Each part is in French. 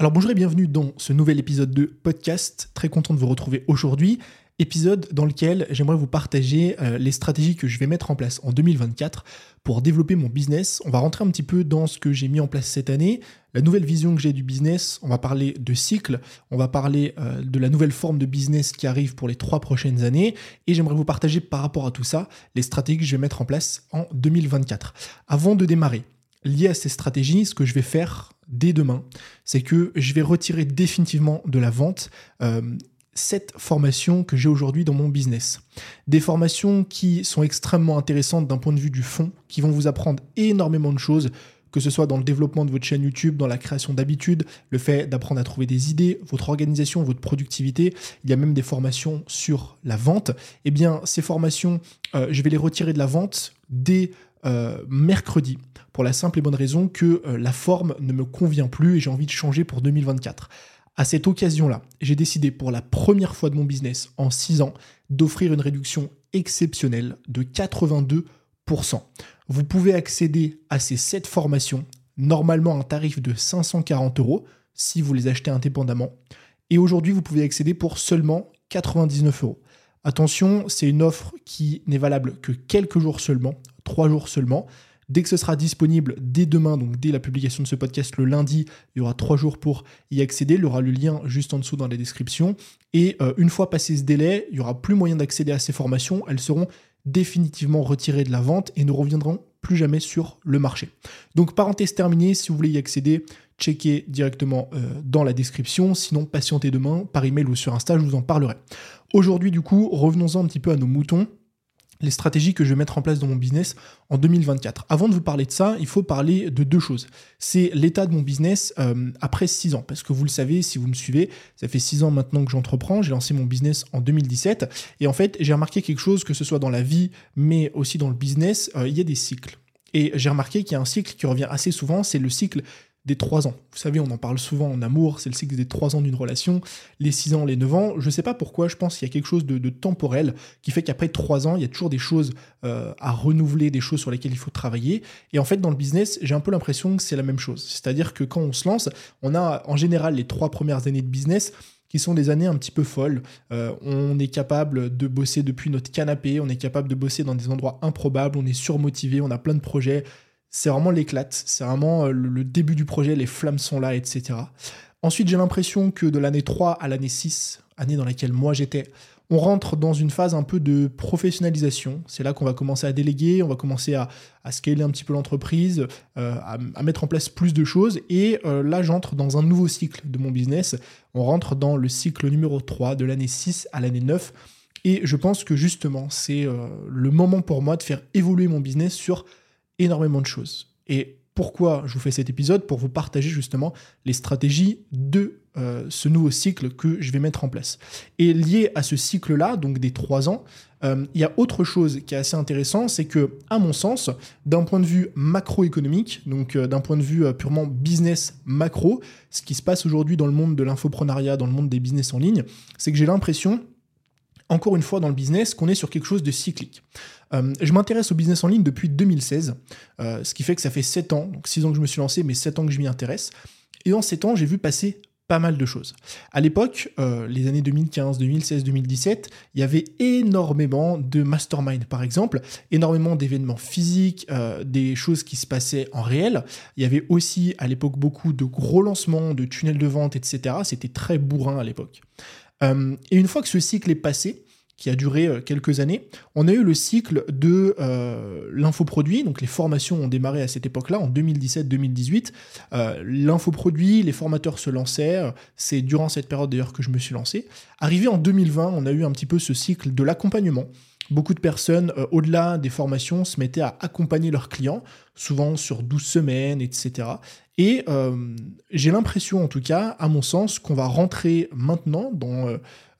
Alors bonjour et bienvenue dans ce nouvel épisode de podcast. Très content de vous retrouver aujourd'hui. Épisode dans lequel j'aimerais vous partager euh, les stratégies que je vais mettre en place en 2024 pour développer mon business. On va rentrer un petit peu dans ce que j'ai mis en place cette année, la nouvelle vision que j'ai du business. On va parler de cycle, on va parler euh, de la nouvelle forme de business qui arrive pour les trois prochaines années. Et j'aimerais vous partager par rapport à tout ça les stratégies que je vais mettre en place en 2024. Avant de démarrer, lié à ces stratégies, ce que je vais faire dès demain, c'est que je vais retirer définitivement de la vente euh, cette formation que j'ai aujourd'hui dans mon business. Des formations qui sont extrêmement intéressantes d'un point de vue du fond, qui vont vous apprendre énormément de choses, que ce soit dans le développement de votre chaîne YouTube, dans la création d'habitudes, le fait d'apprendre à trouver des idées, votre organisation, votre productivité, il y a même des formations sur la vente. Eh bien, ces formations, euh, je vais les retirer de la vente dès euh, mercredi pour la simple et bonne raison que euh, la forme ne me convient plus et j'ai envie de changer pour 2024. À cette occasion-là, j'ai décidé pour la première fois de mon business en 6 ans d'offrir une réduction exceptionnelle de 82%. Vous pouvez accéder à ces 7 formations, normalement à un tarif de 540 euros si vous les achetez indépendamment. Et aujourd'hui, vous pouvez accéder pour seulement 99 euros. Attention, c'est une offre qui n'est valable que quelques jours seulement, 3 jours seulement. Dès que ce sera disponible, dès demain, donc dès la publication de ce podcast le lundi, il y aura trois jours pour y accéder. Il y aura le lien juste en dessous dans la description. Et euh, une fois passé ce délai, il n'y aura plus moyen d'accéder à ces formations. Elles seront définitivement retirées de la vente et ne reviendront plus jamais sur le marché. Donc parenthèse terminée, si vous voulez y accéder, checkez directement euh, dans la description, sinon patientez demain par email ou sur Insta, je vous en parlerai. Aujourd'hui du coup, revenons-en un petit peu à nos moutons les stratégies que je vais mettre en place dans mon business en 2024. Avant de vous parler de ça, il faut parler de deux choses. C'est l'état de mon business euh, après six ans. Parce que vous le savez, si vous me suivez, ça fait six ans maintenant que j'entreprends. J'ai lancé mon business en 2017. Et en fait, j'ai remarqué quelque chose, que ce soit dans la vie, mais aussi dans le business, euh, il y a des cycles. Et j'ai remarqué qu'il y a un cycle qui revient assez souvent, c'est le cycle des 3 ans. Vous savez, on en parle souvent en amour, c'est le cycle des 3 ans d'une relation, les 6 ans, les 9 ans. Je sais pas pourquoi, je pense qu'il y a quelque chose de, temporel qui fait qu'après 3 ans, il y a toujours des choses euh, à renouveler, des choses sur lesquelles il faut travailler. Et en fait, dans le business, j'ai un peu l'impression que c'est la même chose. C'est-à-dire que quand on se lance, on a en général les 3 premières années de business qui sont des années un petit peu folles. Euh, on est capable de bosser depuis notre canapé, on est capable de bosser dans des endroits improbables, on est surmotivé, on a plein de projets c'est vraiment l'éclate, c'est vraiment euh, le début du projet, les flammes sont là, etc. Ensuite, j'ai l'impression que de l'année 3 à l'année 6, année dans laquelle moi j'étais, on rentre dans une phase un peu de professionnalisation. C'est là qu'on va commencer à déléguer, on va commencer à, scaler un petit peu l'entreprise, euh, à, mettre en place plus de choses. Et euh, là, j'entre dans un nouveau cycle de mon business. On rentre dans le cycle numéro 3, de l'année 6 à l'année 9. Et je pense que justement, c'est le moment pour moi de faire évoluer mon business sur énormément de choses. Et pourquoi je vous fais cet épisode? Pour vous partager justement les stratégies de euh, ce nouveau cycle que je vais mettre en place. Et lié à ce cycle-là, donc des trois ans, euh, il y a autre chose qui est assez intéressant, c'est que, à mon sens, d'un point de vue macroéconomique, donc euh, d'un point de vue purement business macro, ce qui se passe aujourd'hui dans le monde de l'infoprenariat, dans le monde des business en ligne, c'est que j'ai l'impression encore une fois dans le business qu'on est sur quelque chose de cyclique. Euh, je m'intéresse au business en ligne depuis 2016, euh, ce qui fait que ça fait 7 ans, donc 6 ans que je me suis lancé, mais 7 ans que je m'y intéresse. Et en 7 ans, j'ai vu passer pas mal de choses. À l'époque, euh, les années 2015, 2016, 2017, il y avait énormément de mastermind, par exemple, énormément d'événements physiques, des choses qui se passaient en réel. Il y avait aussi à l'époque beaucoup de gros lancements, de tunnels de vente, etc. C'était très bourrin à l'époque. Et une fois que ce cycle est passé, qui a duré euh, quelques années. On a eu le cycle de euh, l'infoproduit, donc les formations ont démarré à cette époque-là, en 2017-2018. Euh, l'infoproduit, les formateurs se lançaient, c'est durant cette période d'ailleurs que je me suis lancé. Arrivé en 2020, on a eu un petit peu ce cycle de l'accompagnement. Beaucoup de personnes, au-delà des formations, se mettaient à accompagner leurs clients, souvent sur 12 semaines, etc. Et j'ai l'impression, en tout cas, à mon sens, qu'on va rentrer maintenant dans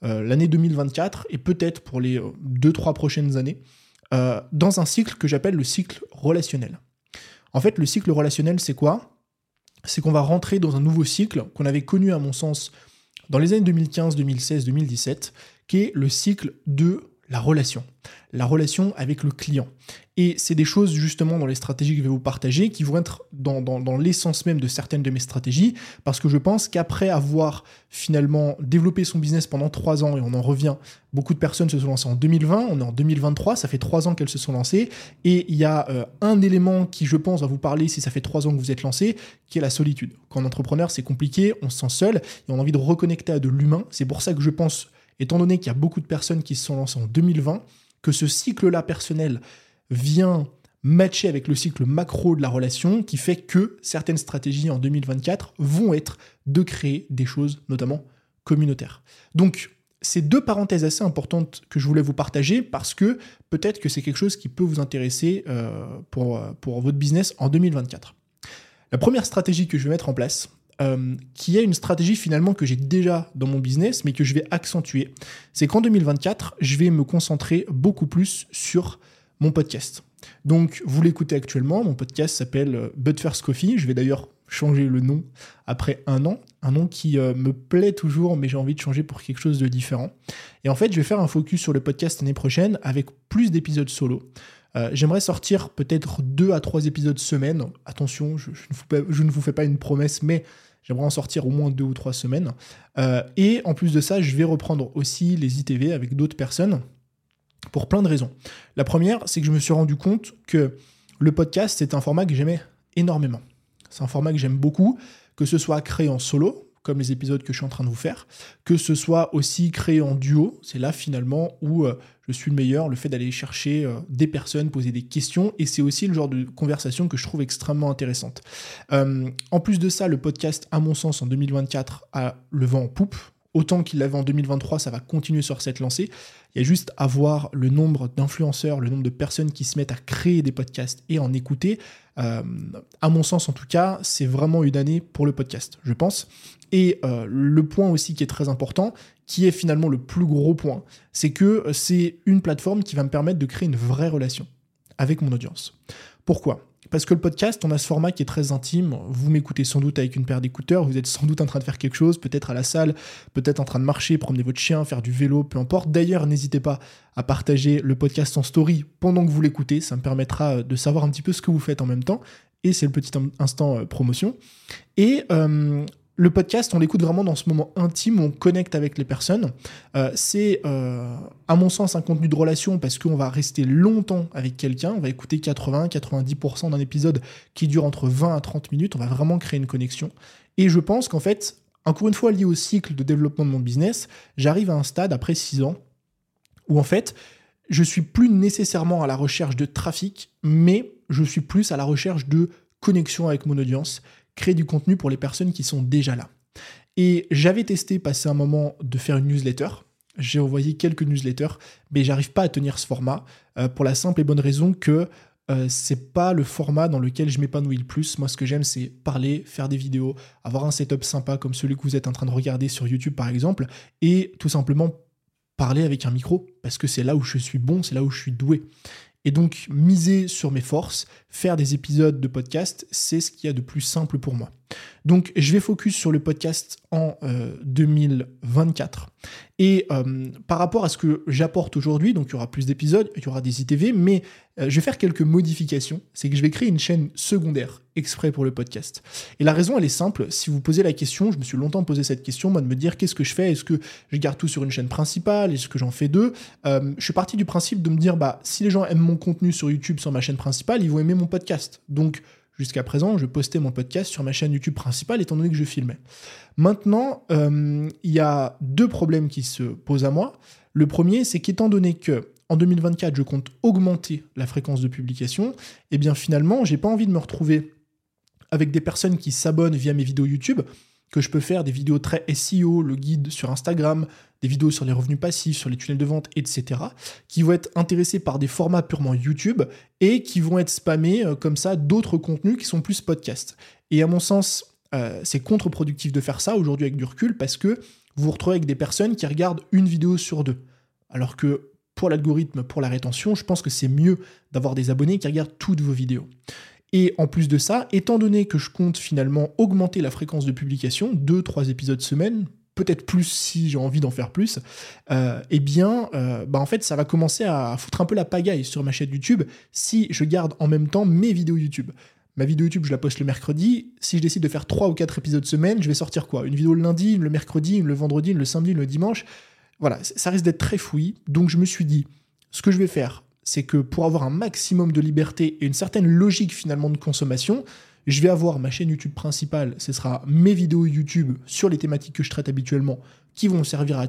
euh, l'année 2024 et peut-être pour les 2-3 euh, prochaines années, euh, dans un cycle que j'appelle le cycle relationnel. En fait, le cycle relationnel, c'est quoi? C'est qu'on va rentrer dans un nouveau cycle qu'on avait connu, à mon sens, dans les années 2015, 2016, 2017, qui est le cycle de la relation. La relation avec le client. Et c'est des choses justement dans les stratégies que je vais vous partager qui vont être dans, l'essence même de certaines de mes stratégies, parce que je pense qu'après avoir finalement développé son business pendant trois ans, et on en revient, beaucoup de personnes se sont lancées en 2020, on est en 2023, ça fait trois ans qu'elles se sont lancées, et il y a euh, un élément qui je pense va vous parler si ça fait trois ans que vous êtes lancé, qui est la solitude. Quand entrepreneur, c'est compliqué, on se sent seul, et on a envie de reconnecter à de l'humain. C'est pour ça que je pense étant donné qu'il y a beaucoup de personnes qui se sont lancées en 2020, que ce cycle-là personnel vient matcher avec le cycle macro de la relation qui fait que certaines stratégies en 2024 vont être de créer des choses notamment communautaires. Donc, c'est deux parenthèses assez importantes que je voulais vous partager parce que peut-être que c'est quelque chose qui peut vous intéresser euh, pour, pour votre business en 2024. La première stratégie que je vais mettre en place, euh, qui est une stratégie finalement que j'ai déjà dans mon business, mais que je vais accentuer. C'est qu'en 2024, je vais me concentrer beaucoup plus sur mon podcast. Donc, vous l'écoutez actuellement, mon podcast s'appelle euh, But First Coffee. Je vais d'ailleurs changer le nom après un an, un nom qui euh, me plaît toujours, mais j'ai envie de changer pour quelque chose de différent. Et en fait, je vais faire un focus sur le podcast l'année prochaine avec plus d'épisodes solo. J'aimerais sortir peut-être deux à trois épisodes semaine. Attention, je, je, ne vous fais pas une promesse, mais J'aimerais en sortir au moins deux ou trois semaines. Euh, et en plus de ça, je vais reprendre aussi les ITV avec d'autres personnes pour plein de raisons. La première, c'est que je me suis rendu compte que le podcast, c'est un format que j'aimais énormément. C'est un format que j'aime beaucoup, que ce soit créé en solo, comme les épisodes que je suis en train de vous faire, que ce soit aussi créé en duo, c'est là finalement où euh, je suis le meilleur, le fait d'aller chercher euh, des personnes, poser des questions, et c'est aussi le genre de conversation que je trouve extrêmement intéressante. Euh, en plus de ça, le podcast, à mon sens, en 2024, a le vent en poupe. Autant qu'il l'avait en 2023, ça va continuer sur cette lancée. Il y a juste à voir le nombre d'influenceurs, le nombre de personnes qui se mettent à créer des podcasts et en écouter. à mon sens, en tout cas, c'est vraiment une année pour le podcast, je pense. Et euh, le point aussi qui est très important, qui est finalement le plus gros point, c'est que c'est une plateforme qui va me permettre de créer une vraie relation avec mon audience. Pourquoi? Parce que le podcast, on a ce format qui est très intime. Vous m'écoutez sans doute avec une paire d'écouteurs, vous êtes sans doute en train de faire quelque chose, peut-être à la salle, peut-être en train de marcher, promener votre chien, faire du vélo, peu importe. D'ailleurs, n'hésitez pas à partager le podcast en story pendant que vous l'écoutez, ça me permettra de savoir un petit peu ce que vous faites en même temps. Et c'est le petit instant euh, promotion. Et euh, le podcast, on l'écoute vraiment dans ce moment intime où on connecte avec les personnes. Euh, c'est, euh, à mon sens, un contenu de relation parce qu'on va rester longtemps avec quelqu'un. On va écouter 80-90% d'un épisode qui dure entre 20 à 30 minutes. On va vraiment créer une connexion. Et je pense qu'en fait, encore une fois lié au cycle de développement de mon business, j'arrive à un stade après 6 ans où en fait, je suis plus nécessairement à la recherche de trafic, mais je suis plus à la recherche de connexion avec mon audience créer du contenu pour les personnes qui sont déjà là. Et j'avais testé, passer un moment, de faire une newsletter. J'ai envoyé quelques newsletters, mais j'arrive pas à tenir ce format euh, pour la simple et bonne raison que euh, c'est pas le format dans lequel je m'épanouis le plus. Moi, ce que j'aime, c'est parler, faire des vidéos, avoir un setup sympa comme celui que vous êtes en train de regarder sur YouTube, par exemple, et tout simplement parler avec un micro, parce que c'est là où je suis bon, c'est là où je suis doué. Et donc, miser sur mes forces, faire des épisodes de podcast, c'est ce qu'il y a de plus simple pour moi. Donc, je vais focus sur le podcast en 2024. Euh, Et euh, par rapport à ce que j'apporte aujourd'hui, donc il y aura plus d'épisodes, il y aura des ITV, mais euh, je vais faire quelques modifications. C'est que je vais créer une chaîne secondaire exprès pour le podcast. Et la raison, elle est simple. Si vous posez la question, je me suis longtemps posé cette question, moi, de me dire qu'est-ce que je fais? Est-ce que je garde tout sur une chaîne principale? Est-ce que j'en fais deux? Je suis parti du principe de me dire, bah, si les gens aiment mon contenu sur YouTube sur ma chaîne principale, ils vont aimer mon podcast. Donc, Jusqu'à présent, je postais mon podcast sur ma chaîne YouTube principale étant donné que je filmais. Maintenant, euh, il y a deux problèmes qui se posent à moi. Le premier, c'est qu'étant donné que en 2024, je compte augmenter la fréquence de publication, et eh bien finalement, j'ai pas envie de me retrouver avec des personnes qui s'abonnent via mes vidéos YouTube que je peux faire des vidéos très SEO, le guide sur Instagram, des vidéos sur les revenus passifs, sur les tunnels de vente, etc., qui vont être intéressés par des formats purement YouTube et qui vont être spammés euh, comme ça d'autres contenus qui sont plus podcasts. Et à mon sens, euh, c'est contre-productif de faire ça aujourd'hui avec du recul parce que vous vous retrouvez avec des personnes qui regardent une vidéo sur deux. Alors que pour l'algorithme, pour la rétention, je pense que c'est mieux d'avoir des abonnés qui regardent toutes vos vidéos. Et en plus de ça, étant donné que je compte finalement augmenter la fréquence de publication, 2-3 épisodes semaine, peut-être plus si j'ai envie d'en faire plus, euh, eh bien, euh, bah en fait, ça va commencer à foutre un peu la pagaille sur ma chaîne YouTube si je garde en même temps mes vidéos YouTube. Ma vidéo YouTube, je la poste le mercredi. Si je décide de faire 3 ou 4 épisodes semaine, je vais sortir quoi? Une vidéo le lundi, une le mercredi, une le vendredi, une le samedi, une le dimanche? Voilà, ça risque d'être très fouillis. Donc je me suis dit, ce que je vais faire, c'est que pour avoir un maximum de liberté et une certaine logique finalement de consommation, je vais avoir ma chaîne YouTube principale, ce sera mes vidéos YouTube sur les thématiques que je traite habituellement qui vont servir à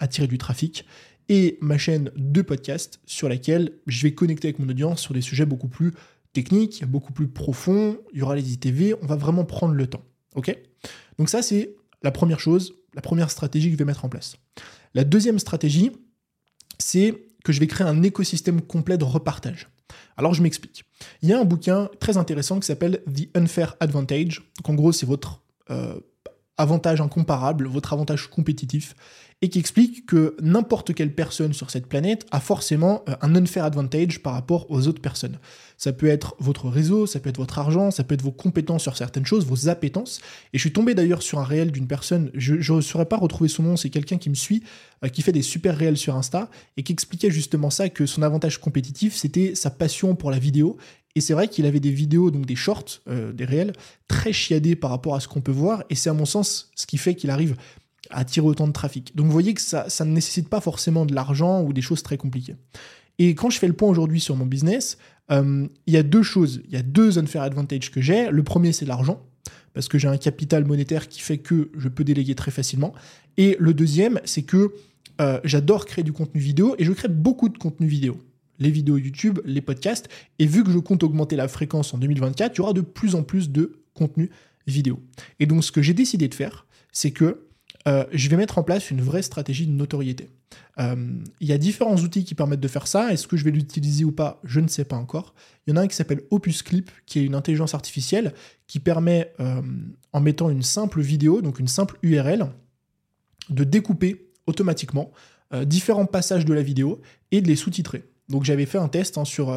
attirer, du, trafic, et ma chaîne de podcast sur laquelle je vais connecter avec mon audience sur des sujets beaucoup plus techniques, beaucoup plus profonds, il y aura les ITV, on va vraiment prendre le temps. Ok? Donc ça c'est la première chose, la première stratégie que je vais mettre en place. La deuxième stratégie, c'est que je vais créer un écosystème complet de repartage. Alors je m'explique. Il y a un bouquin très intéressant qui s'appelle The Unfair Advantage. Donc en gros, c'est votre euh, avantage incomparable, votre avantage compétitif et qui explique que n'importe quelle personne sur cette planète a forcément euh, un unfair advantage par rapport aux autres personnes. Ça peut être votre réseau, ça peut être votre argent, ça peut être vos compétences sur certaines choses, vos appétences. Et je suis tombé d'ailleurs sur un réel d'une personne, je ne saurais pas retrouver son nom, c'est quelqu'un qui me suit, euh, qui fait des super réels sur Insta, et qui expliquait justement ça, que son avantage compétitif, c'était sa passion pour la vidéo. Et c'est vrai qu'il avait des vidéos, donc des shorts, euh, des réels, très chiadés par rapport à ce qu'on peut voir, et c'est à mon sens ce qui fait qu'il arrive attirer autant de trafic. Donc vous voyez que ça, ça ne nécessite pas forcément de l'argent ou des choses très compliquées. Et quand je fais le point aujourd'hui sur mon business, euh, il y a deux choses, il y a deux unfair advantage que j'ai. Le premier, c'est l'argent, parce que j'ai un capital monétaire qui fait que je peux déléguer très facilement. Et le deuxième, c'est que euh, j'adore créer du contenu vidéo et je crée beaucoup de contenu vidéo. Les vidéos YouTube, les podcasts. Et vu que je compte augmenter la fréquence en 2024, il y aura de plus en plus de contenu vidéo. Et donc, ce que j'ai décidé de faire, c'est que euh, je vais mettre en place une vraie stratégie de notoriété. Euh, il y a différents outils qui permettent de faire ça. Est-ce que je vais l'utiliser ou pas? Je ne sais pas encore. Il y en a un qui s'appelle Opus Clip, qui est une intelligence artificielle qui permet, euh, en mettant une simple vidéo, donc une simple URL, de découper automatiquement différents passages de la vidéo et de les sous-titrer. Donc j'avais fait un test hein, sur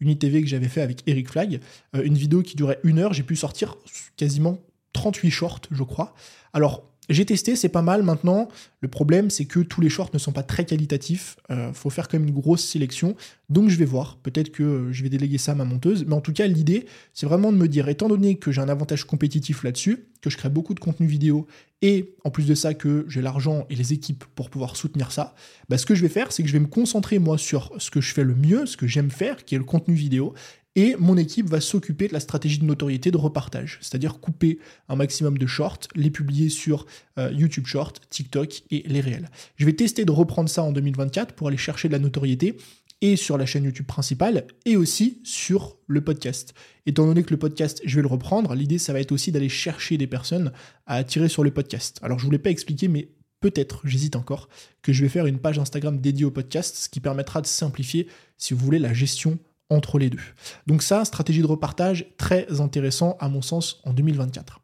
une ITV que j'avais fait avec Eric Flag, une vidéo qui durait une heure, j'ai pu sortir quasiment 38 shorts, je crois. Alors, j'ai testé, c'est pas mal maintenant. Le problème, c'est que tous les shorts ne sont pas très qualitatifs. Il euh, faut faire quand même une grosse sélection. Donc je vais voir. Peut-être que euh, je vais déléguer ça à ma monteuse. Mais en tout cas, l'idée, c'est vraiment de me dire, étant donné que j'ai un avantage compétitif là-dessus, que je crée beaucoup de contenu vidéo, et en plus de ça, que j'ai l'argent et les équipes pour pouvoir soutenir ça, bah, ce que je vais faire, c'est que je vais me concentrer moi sur ce que je fais le mieux, ce que j'aime faire, qui est le contenu vidéo, et mon équipe va s'occuper de la stratégie de notoriété de repartage, c'est-à-dire couper un maximum de shorts, les publier sur euh, YouTube Short, TikTok et les réels. Je vais tester de reprendre ça en 2024 pour aller chercher de la notoriété et sur la chaîne YouTube principale et aussi sur le podcast. Étant donné que le podcast, je vais le reprendre, l'idée ça va être aussi d'aller chercher des personnes à attirer sur le podcast. Alors je ne vous l'ai pas expliqué, mais peut-être, j'hésite encore, que je vais faire une page Instagram dédiée au podcast, ce qui permettra de simplifier, si vous voulez, la gestion entre les deux. Donc ça, stratégie de repartage très intéressant à mon sens en 2024.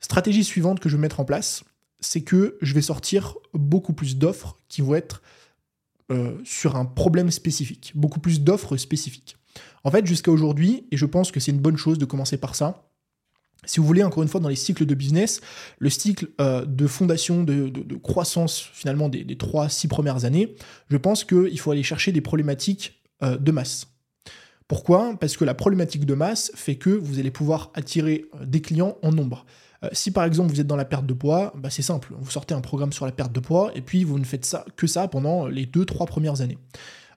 Stratégie suivante que je vais mettre en place, c'est que je vais sortir beaucoup plus d'offres qui vont être euh, sur un problème spécifique, beaucoup plus d'offres spécifiques. En fait, jusqu'à aujourd'hui, et je pense que c'est une bonne chose de commencer par ça, si vous voulez, encore une fois, dans les cycles de business, le cycle euh, de fondation, de, croissance finalement des, des 3-6 premières années, je pense qu'il faut aller chercher des problématiques euh, de masse. Pourquoi? Parce que la problématique de masse fait que vous allez pouvoir attirer euh, des clients en nombre. Euh, si par exemple vous êtes dans la perte de poids, bah, c'est simple, vous sortez un programme sur la perte de poids et puis vous ne faites que ça pendant les 2-3 premières années.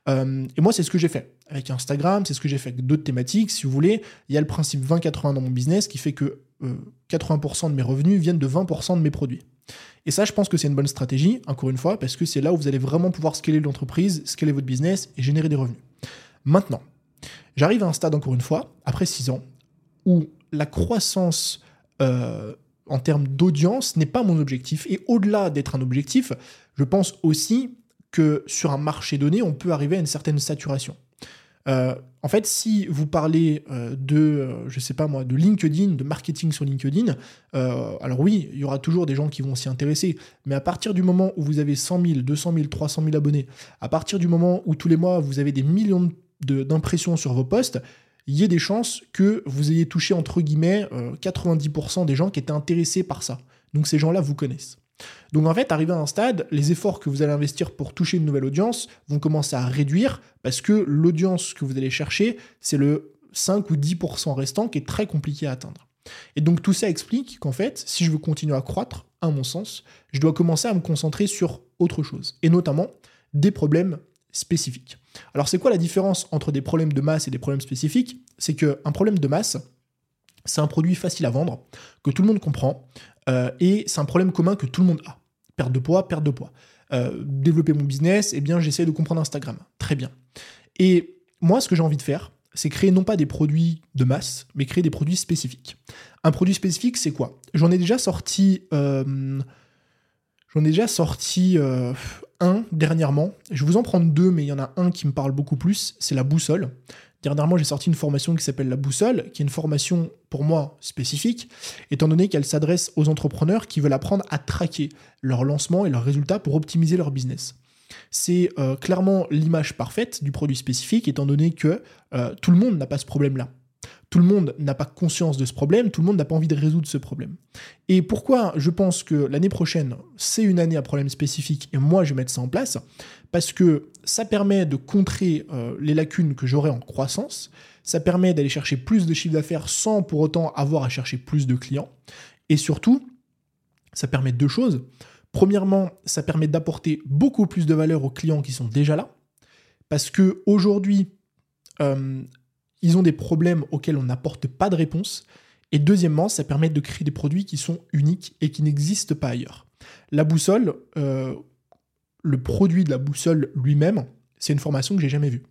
Euh, et moi, c'est ce que j'ai fait avec Instagram, c'est ce que j'ai fait avec d'autres thématiques. Si vous voulez, il y a le principe 20-80 dans mon business qui fait que 80% de mes revenus viennent de 20% de mes produits. Et ça, je pense que c'est une bonne stratégie, encore une fois, parce que c'est là où vous allez vraiment pouvoir scaler l'entreprise, scaler votre business et générer des revenus. Maintenant, J'arrive à un stade, encore une fois, après 6 ans, où la croissance euh, en termes d'audience n'est pas mon objectif. Et au-delà d'être un objectif, je pense aussi que sur un marché donné, on peut arriver à une certaine saturation. Euh, en fait, si vous parlez euh, de, je sais pas moi, de LinkedIn, de marketing sur LinkedIn, alors oui, il y aura toujours des gens qui vont s'y intéresser, mais à partir du moment où vous avez 100 000, 200 000, 300 000 abonnés, à partir du moment où tous les mois vous avez des millions de d'impression sur vos posts, il y ait des chances que vous ayez touché entre guillemets 90% euh, des gens qui étaient intéressés par ça. Donc ces gens-là vous connaissent. Donc en fait, arrivé à un stade, les efforts que vous allez investir pour toucher une nouvelle audience vont commencer à réduire parce que l'audience que vous allez chercher, c'est le 5 ou 10% restant qui est très compliqué à atteindre. Et donc tout ça explique qu'en fait, si je veux continuer à croître, à mon sens, je dois commencer à me concentrer sur autre chose, et notamment des problèmes spécifiques. Alors c'est quoi la différence entre des problèmes de masse et des problèmes spécifiques? C'est qu'un problème de masse, c'est un produit facile à vendre, que tout le monde comprend, euh, et c'est un problème commun que tout le monde a. Perte de poids, perte de poids. Euh, développer mon business, eh bien j'essaie de comprendre Instagram. Très bien. Et moi, ce que j'ai envie de faire, c'est créer non pas des produits de masse, mais créer des produits spécifiques. Un produit spécifique, c'est quoi? J'en ai déjà sorti... Euh, j'en ai déjà sorti un dernièrement. Je vais vous en prendre deux, mais il y en a un qui me parle beaucoup plus, c'est la boussole. Dernièrement, j'ai sorti une formation qui s'appelle la boussole, qui est une formation pour moi spécifique, étant donné qu'elle s'adresse aux entrepreneurs qui veulent apprendre à traquer leur lancement et leurs résultats pour optimiser leur business. C'est euh, clairement l'image parfaite du produit spécifique, étant donné que euh, tout le monde n'a pas ce problème-là. Tout le monde n'a pas conscience de ce problème, tout le monde n'a pas envie de résoudre ce problème. Et pourquoi je pense que l'année prochaine, c'est une année à problème spécifique et moi je vais mettre ça en place Parce que ça permet de contrer euh, les lacunes que j'aurai en croissance, ça permet d'aller chercher plus de chiffre d'affaires sans pour autant avoir à chercher plus de clients. Et surtout, ça permet deux choses. Premièrement, ça permet d'apporter beaucoup plus de valeur aux clients qui sont déjà là. Parce que aujourd'hui, euh, ils ont des problèmes auxquels on n'apporte pas de réponse. Et deuxièmement, ça permet de créer des produits qui sont uniques et qui n'existent pas ailleurs. La boussole, euh, le produit de la boussole lui-même, c'est une formation que j'ai jamais vue.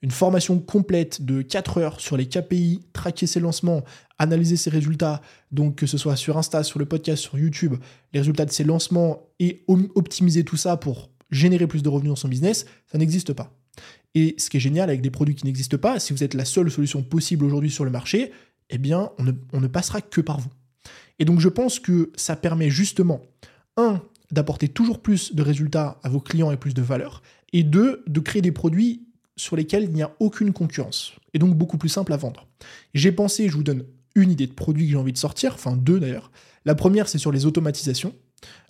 Une formation complète de 4 heures sur les KPI, traquer ses lancements, analyser ses résultats, donc que ce soit sur Insta, sur le podcast, sur YouTube, les résultats de ses lancements et optimiser tout ça pour générer plus de revenus dans son business, ça n'existe pas. Et ce qui est génial avec des produits qui n'existent pas, si vous êtes la seule solution possible aujourd'hui sur le marché, eh bien, on ne, passera que par vous. Et donc, je pense que ça permet justement, un, d'apporter toujours plus de résultats à vos clients et plus de valeur, et deux, de créer des produits sur lesquels il n'y a aucune concurrence, et donc beaucoup plus simple à vendre. J'ai pensé, je vous donne une idée de produit que j'ai envie de sortir, enfin deux d'ailleurs. La première, c'est sur les automatisations.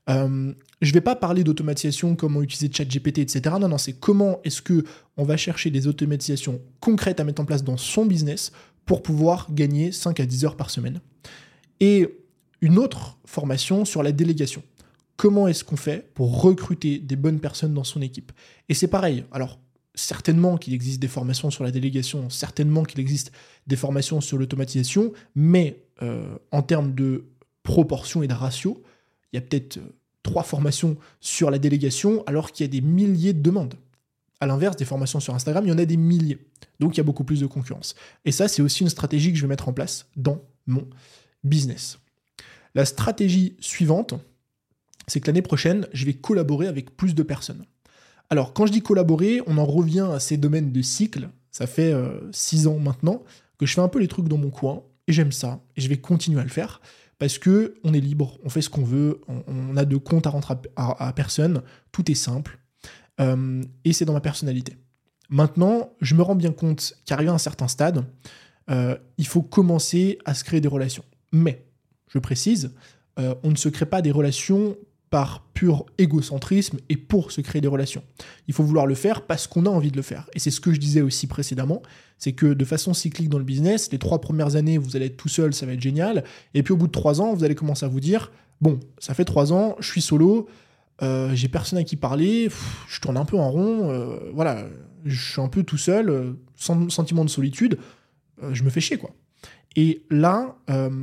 Euh, je ne vais pas parler d'automatisation, comment utiliser ChatGPT, etc. Non, non, c'est comment est-ce que on va chercher des automatisations concrètes à mettre en place dans son business pour pouvoir gagner 5 à 10 heures par semaine. Et une autre formation sur la délégation. Comment est-ce qu'on fait pour recruter des bonnes personnes dans son équipe? Et c'est pareil. Alors, certainement qu'il existe des formations sur la délégation, certainement qu'il existe des formations sur l'automatisation, mais euh, en termes de proportion et de ratio, il y a peut-être euh, trois formations sur la délégation alors qu'il y a des milliers de demandes. À l'inverse, des formations sur Instagram, il y en a des milliers. Donc il y a beaucoup plus de concurrence. Et ça, c'est aussi une stratégie que je vais mettre en place dans mon business. La stratégie suivante, c'est que l'année prochaine, je vais collaborer avec plus de personnes. Alors, quand je dis collaborer, on en revient à ces domaines de cycle. Ça fait euh, six ans maintenant que je fais un peu les trucs dans mon coin, et j'aime ça, et je vais continuer à le faire, parce que on est libre, on fait ce qu'on veut, on, a de compte à rentrer à, personne, tout est simple, euh, et c'est dans ma personnalité. Maintenant, je me rends bien compte qu'arrivé à un certain stade, euh, il faut commencer à se créer des relations. Mais, je précise, on ne se crée pas des relations par pur égocentrisme et pour se créer des relations. Il faut vouloir le faire parce qu'on a envie de le faire. Et c'est ce que je disais aussi précédemment, c'est que de façon cyclique dans le business, les trois premières années, vous allez être tout seul, ça va être génial. Et puis au bout de trois ans, vous allez commencer à vous dire, bon, ça fait trois ans, je suis solo, euh, j'ai personne à qui parler, je tourne un peu en rond, euh, voilà, je suis un peu tout seul, euh, sans sentiment de solitude, je me fais chier quoi. Et là,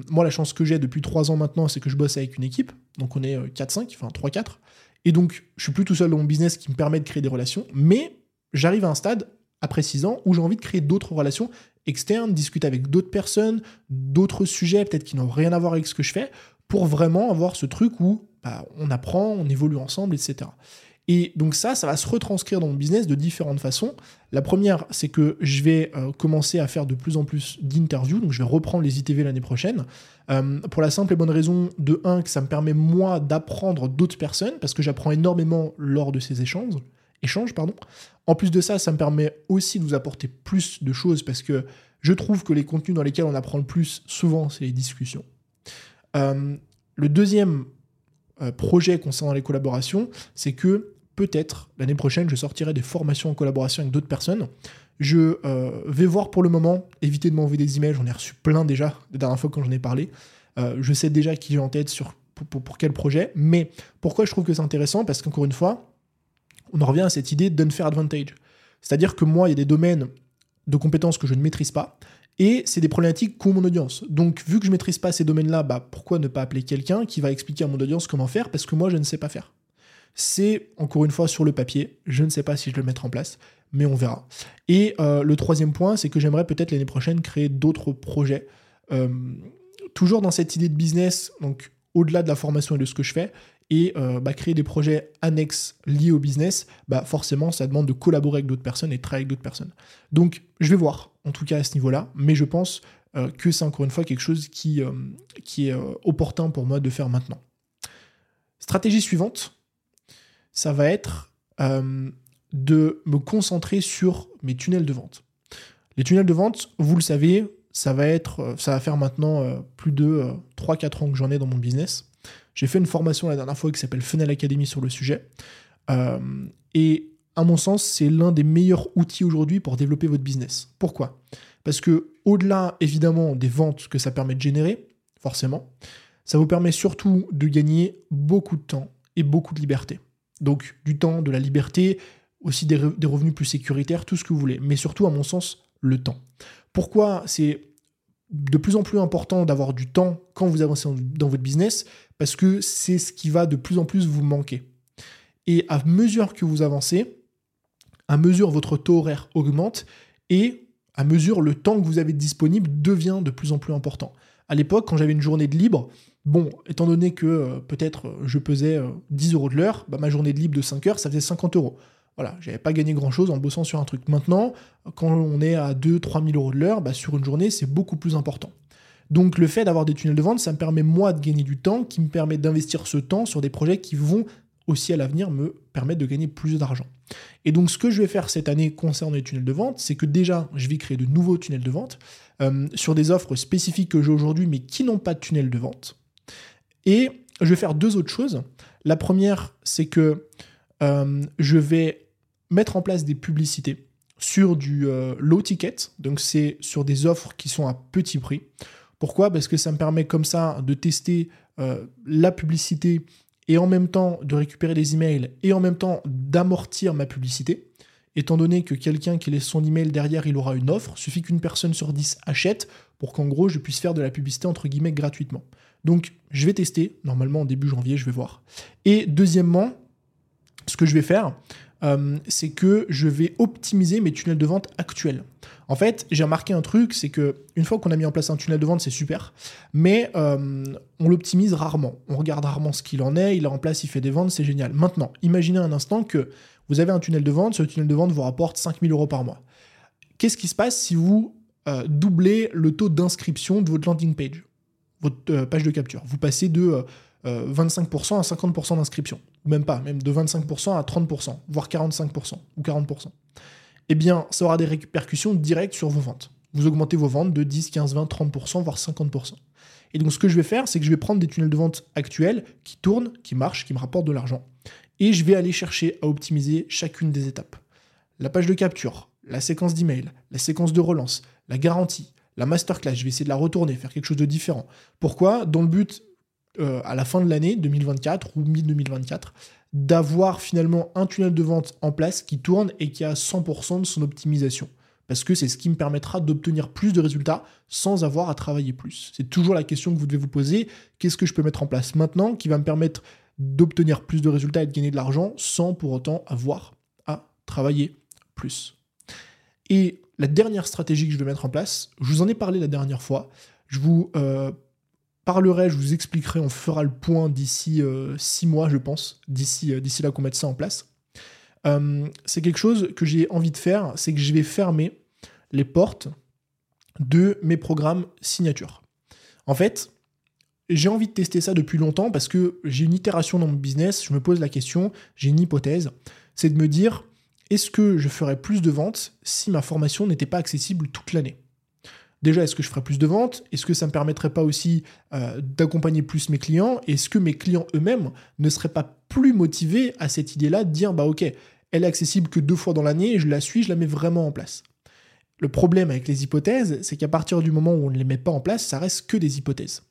moi la chance que j'ai depuis trois ans maintenant, c'est que je bosse avec une équipe, donc on est 4-5, euh, enfin 3-4. Et donc je suis plus tout seul dans mon business qui me permet de créer des relations, mais j'arrive à un stade, après 6 ans, où j'ai envie de créer d'autres relations externes, discuter avec d'autres personnes, d'autres sujets peut-être qui n'ont rien à voir avec ce que je fais, pour vraiment avoir ce truc où bah, on apprend, on évolue ensemble, etc. Et donc ça, ça va se retranscrire dans mon business de différentes façons. La première, c'est que je vais euh, commencer à faire de plus en plus d'interviews, donc je vais reprendre les ITV l'année prochaine, euh, pour la simple et bonne raison de un, que ça me permet moi d'apprendre d'autres personnes, parce que j'apprends énormément lors de ces échanges. échanges pardon. En plus de ça, ça me permet aussi de vous apporter plus de choses, parce que je trouve que les contenus dans lesquels on apprend le plus, souvent, c'est les discussions. Euh, le deuxième projet concernant les collaborations, c'est que peut-être l'année prochaine, je sortirai des formations en collaboration avec d'autres personnes. Je euh, vais voir pour le moment, éviter de m'envoyer des emails, j'en ai reçu plein déjà, la dernière fois quand j'en ai parlé. Euh, je sais déjà qui j'ai en tête pour, quel projet, mais pourquoi je trouve que c'est intéressant Parce qu'encore une fois, on en revient à cette idée d'unfair advantage. C'est-à-dire que moi, il y a des domaines de compétences que je ne maîtrise pas, et c'est des problématiques qu'ont mon audience. Donc, vu que je ne maîtrise pas ces domaines-là, bah, pourquoi ne pas appeler quelqu'un qui va expliquer à mon audience comment faire Parce que moi, je ne sais pas faire. C'est, encore une fois, sur le papier. Je ne sais pas si je le mettrai en place, mais on verra. Et euh, le troisième point, c'est que j'aimerais peut-être l'année prochaine créer d'autres projets. Euh, toujours dans cette idée de business, donc au-delà de la formation et de ce que je fais, et euh, bah, créer des projets annexes liés au business, bah, forcément, ça demande de collaborer avec d'autres personnes et de travailler avec d'autres personnes. Donc, je vais voir, en tout cas à ce niveau-là, mais je pense que c'est encore une fois quelque chose qui est opportun pour moi de faire maintenant. Stratégie suivante, ça va être de me concentrer sur mes tunnels de vente. Les tunnels de vente, vous le savez, ça va être, ça va faire maintenant plus de 3-4 ans que j'en ai dans mon business. J'ai fait une formation la dernière fois qui s'appelle Funnel Academy sur le sujet. Euh, et à mon sens, c'est l'un des meilleurs outils aujourd'hui pour développer votre business. Pourquoi? Parce que au-delà évidemment des ventes que ça permet de générer, forcément, ça vous permet surtout de gagner beaucoup de temps et beaucoup de liberté. Donc du temps, de la liberté, aussi des, revenus plus sécuritaires, tout ce que vous voulez. Mais surtout, à mon sens, le temps. Pourquoi c'est de plus en plus important d'avoir du temps quand vous avancez dans votre business? Parce que c'est ce qui va de plus en plus vous manquer. Et à mesure que vous avancez, à mesure votre taux horaire augmente et à mesure le temps que vous avez disponible devient de plus en plus important. À l'époque, quand j'avais une journée de libre, bon, étant donné que euh, peut-être euh, je pesais 10 euh, euros de l'heure, bah, ma journée de libre de 5 heures, ça faisait 50 euros. Voilà, j'avais pas gagné grand chose en bossant sur un truc. Maintenant, quand on est à 2-3 000 euros de l'heure, bah, sur une journée, c'est beaucoup plus important. Donc le fait d'avoir des tunnels de vente, ça me permet moi de gagner du temps, qui me permet d'investir ce temps sur des projets qui vont aussi à l'avenir me permettre de gagner plus d'argent. Et donc ce que je vais faire cette année concernant les tunnels de vente, c'est que déjà je vais créer de nouveaux tunnels de vente euh, sur des offres spécifiques que j'ai aujourd'hui mais qui n'ont pas de tunnel de vente. Et je vais faire deux autres choses. La première, c'est que euh, je vais mettre en place des publicités sur du euh, low ticket, donc c'est sur des offres qui sont à petit prix. Pourquoi? Parce que ça me permet comme ça de tester la publicité et en même temps de récupérer des emails et en même temps d'amortir ma publicité. Étant donné que quelqu'un qui laisse son email derrière, il aura une offre, suffit qu'une personne sur 10 achète pour qu'en gros je puisse faire de la publicité entre guillemets gratuitement. Donc je vais tester, normalement en début janvier, je vais voir. Et deuxièmement, ce que je vais faire, euh, c'est que je vais optimiser mes tunnels de vente actuels. En fait, j'ai remarqué un truc, c'est que une fois qu'on a mis en place un tunnel de vente, c'est super, mais euh, on l'optimise rarement. On regarde rarement ce qu'il en est, il est en place, il fait des ventes, c'est génial. Maintenant, imaginez un instant que vous avez un tunnel de vente, ce tunnel de vente vous rapporte 5000 euros par mois. Qu'est-ce qui se passe si vous euh, doublez le taux d'inscription de votre landing page, votre page de capture? Vous passez de 25% à 50% d'inscription, même pas, même de 25% à 30%, voire 45% ou 40%. Eh bien, ça aura des répercussions directes sur vos ventes. Vous augmentez vos ventes de 10, 15, 20, 30%, voire 50%. Et donc, ce que je vais faire, c'est que je vais prendre des tunnels de vente actuels qui tournent, qui marchent, qui me rapportent de l'argent. Et je vais aller chercher à optimiser chacune des étapes. La page de capture, la séquence d'email, la séquence de relance, la garantie, la masterclass, je vais essayer de la retourner, faire quelque chose de différent. Pourquoi? Dans le but euh, à la fin de l'année 2024 ou mi-2024 d'avoir finalement un tunnel de vente en place qui tourne et qui a 100% de son optimisation. Parce que c'est ce qui me permettra d'obtenir plus de résultats sans avoir à travailler plus. C'est toujours la question que vous devez vous poser. Qu'est-ce que je peux mettre en place maintenant qui va me permettre d'obtenir plus de résultats et de gagner de l'argent sans pour autant avoir à travailler plus? Et la dernière stratégie que je vais mettre en place, je vous en ai parlé la dernière fois, je vous euh, parlerai, je vous expliquerai, on fera le point d'ici euh, six mois, je pense, d'ici euh, d'ici là qu'on mette ça en place. Euh, c'est quelque chose que j'ai envie de faire, c'est que je vais fermer les portes de mes programmes signature. En fait, j'ai envie de tester ça depuis longtemps parce que j'ai une itération dans mon business, je me pose la question, j'ai une hypothèse, c'est de me dire, est-ce que je ferais plus de ventes si ma formation n'était pas accessible toute l'année? Déjà, est-ce que je ferais plus de ventes? Est-ce que ça me permettrait pas aussi euh, d'accompagner plus mes clients? Est-ce que mes clients eux-mêmes ne seraient pas plus motivés à cette idée-là de dire, bah ok, elle est accessible que deux fois dans l'année, je la suis, je la mets vraiment en place. Le problème avec les hypothèses, c'est qu'à partir du moment où on ne les met pas en place, ça reste que des hypothèses.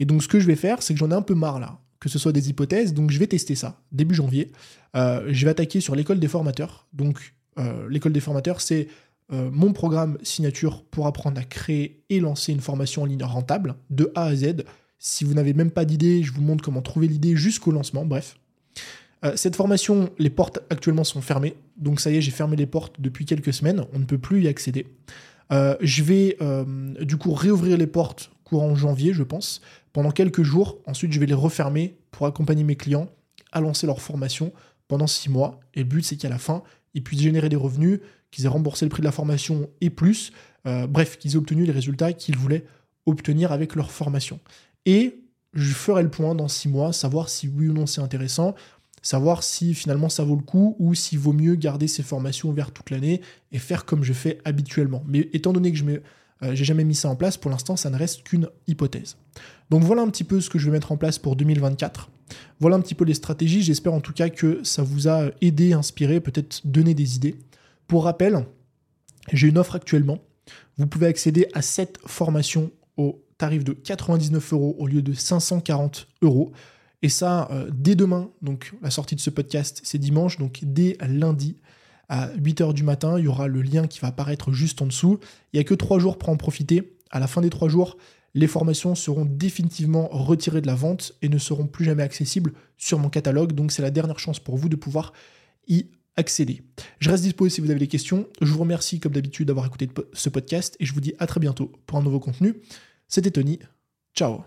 Et donc ce que je vais faire, c'est que j'en ai un peu marre là, que ce soit des hypothèses, donc je vais tester ça. Début janvier, euh, je vais attaquer sur l'école des formateurs. Donc euh, l'école des formateurs, c'est euh, mon programme signature pour apprendre à créer et lancer une formation en ligne rentable de A à Z. Si vous n'avez même pas d'idée, je vous montre comment trouver l'idée jusqu'au lancement, bref. Euh, cette formation, les portes actuellement sont fermées. Donc ça y est, j'ai fermé les portes depuis quelques semaines. On ne peut plus y accéder. Euh, je vais du coup réouvrir les portes courant janvier, je pense, pendant quelques jours. Ensuite, je vais les refermer pour accompagner mes clients à lancer leur formation pendant six mois. Et le but, c'est qu'à la fin, ils puissent générer des revenus, qu'ils aient remboursé le prix de la formation et plus. bref, qu'ils aient obtenu les résultats qu'ils voulaient obtenir avec leur formation. Et je ferai le point dans six mois, savoir si oui ou non c'est intéressant savoir si finalement ça vaut le coup ou s'il vaut mieux garder ces formations ouvertes toute l'année et faire comme je fais habituellement. Mais étant donné que je n'ai euh, jamais mis ça en place, pour l'instant ça ne reste qu'une hypothèse. Donc voilà un petit peu ce que je vais mettre en place pour 2024. Voilà un petit peu les stratégies, j'espère en tout cas que ça vous a aidé, inspiré, peut-être donné des idées. Pour rappel, j'ai une offre actuellement. Vous pouvez accéder à cette formation au tarif de 99 euros au lieu de 540 euros. Et ça, euh, dès demain, donc la sortie de ce podcast, c'est dimanche, donc dès lundi à 8h du matin, il y aura le lien qui va apparaître juste en dessous. Il n'y a que trois jours pour en profiter. À la fin des trois jours, les formations seront définitivement retirées de la vente et ne seront plus jamais accessibles sur mon catalogue. Donc c'est la dernière chance pour vous de pouvoir y accéder. Je reste disposé si vous avez des questions. Je vous remercie comme d'habitude d'avoir écouté ce podcast et je vous dis à très bientôt pour un nouveau contenu. C'était Tony. Ciao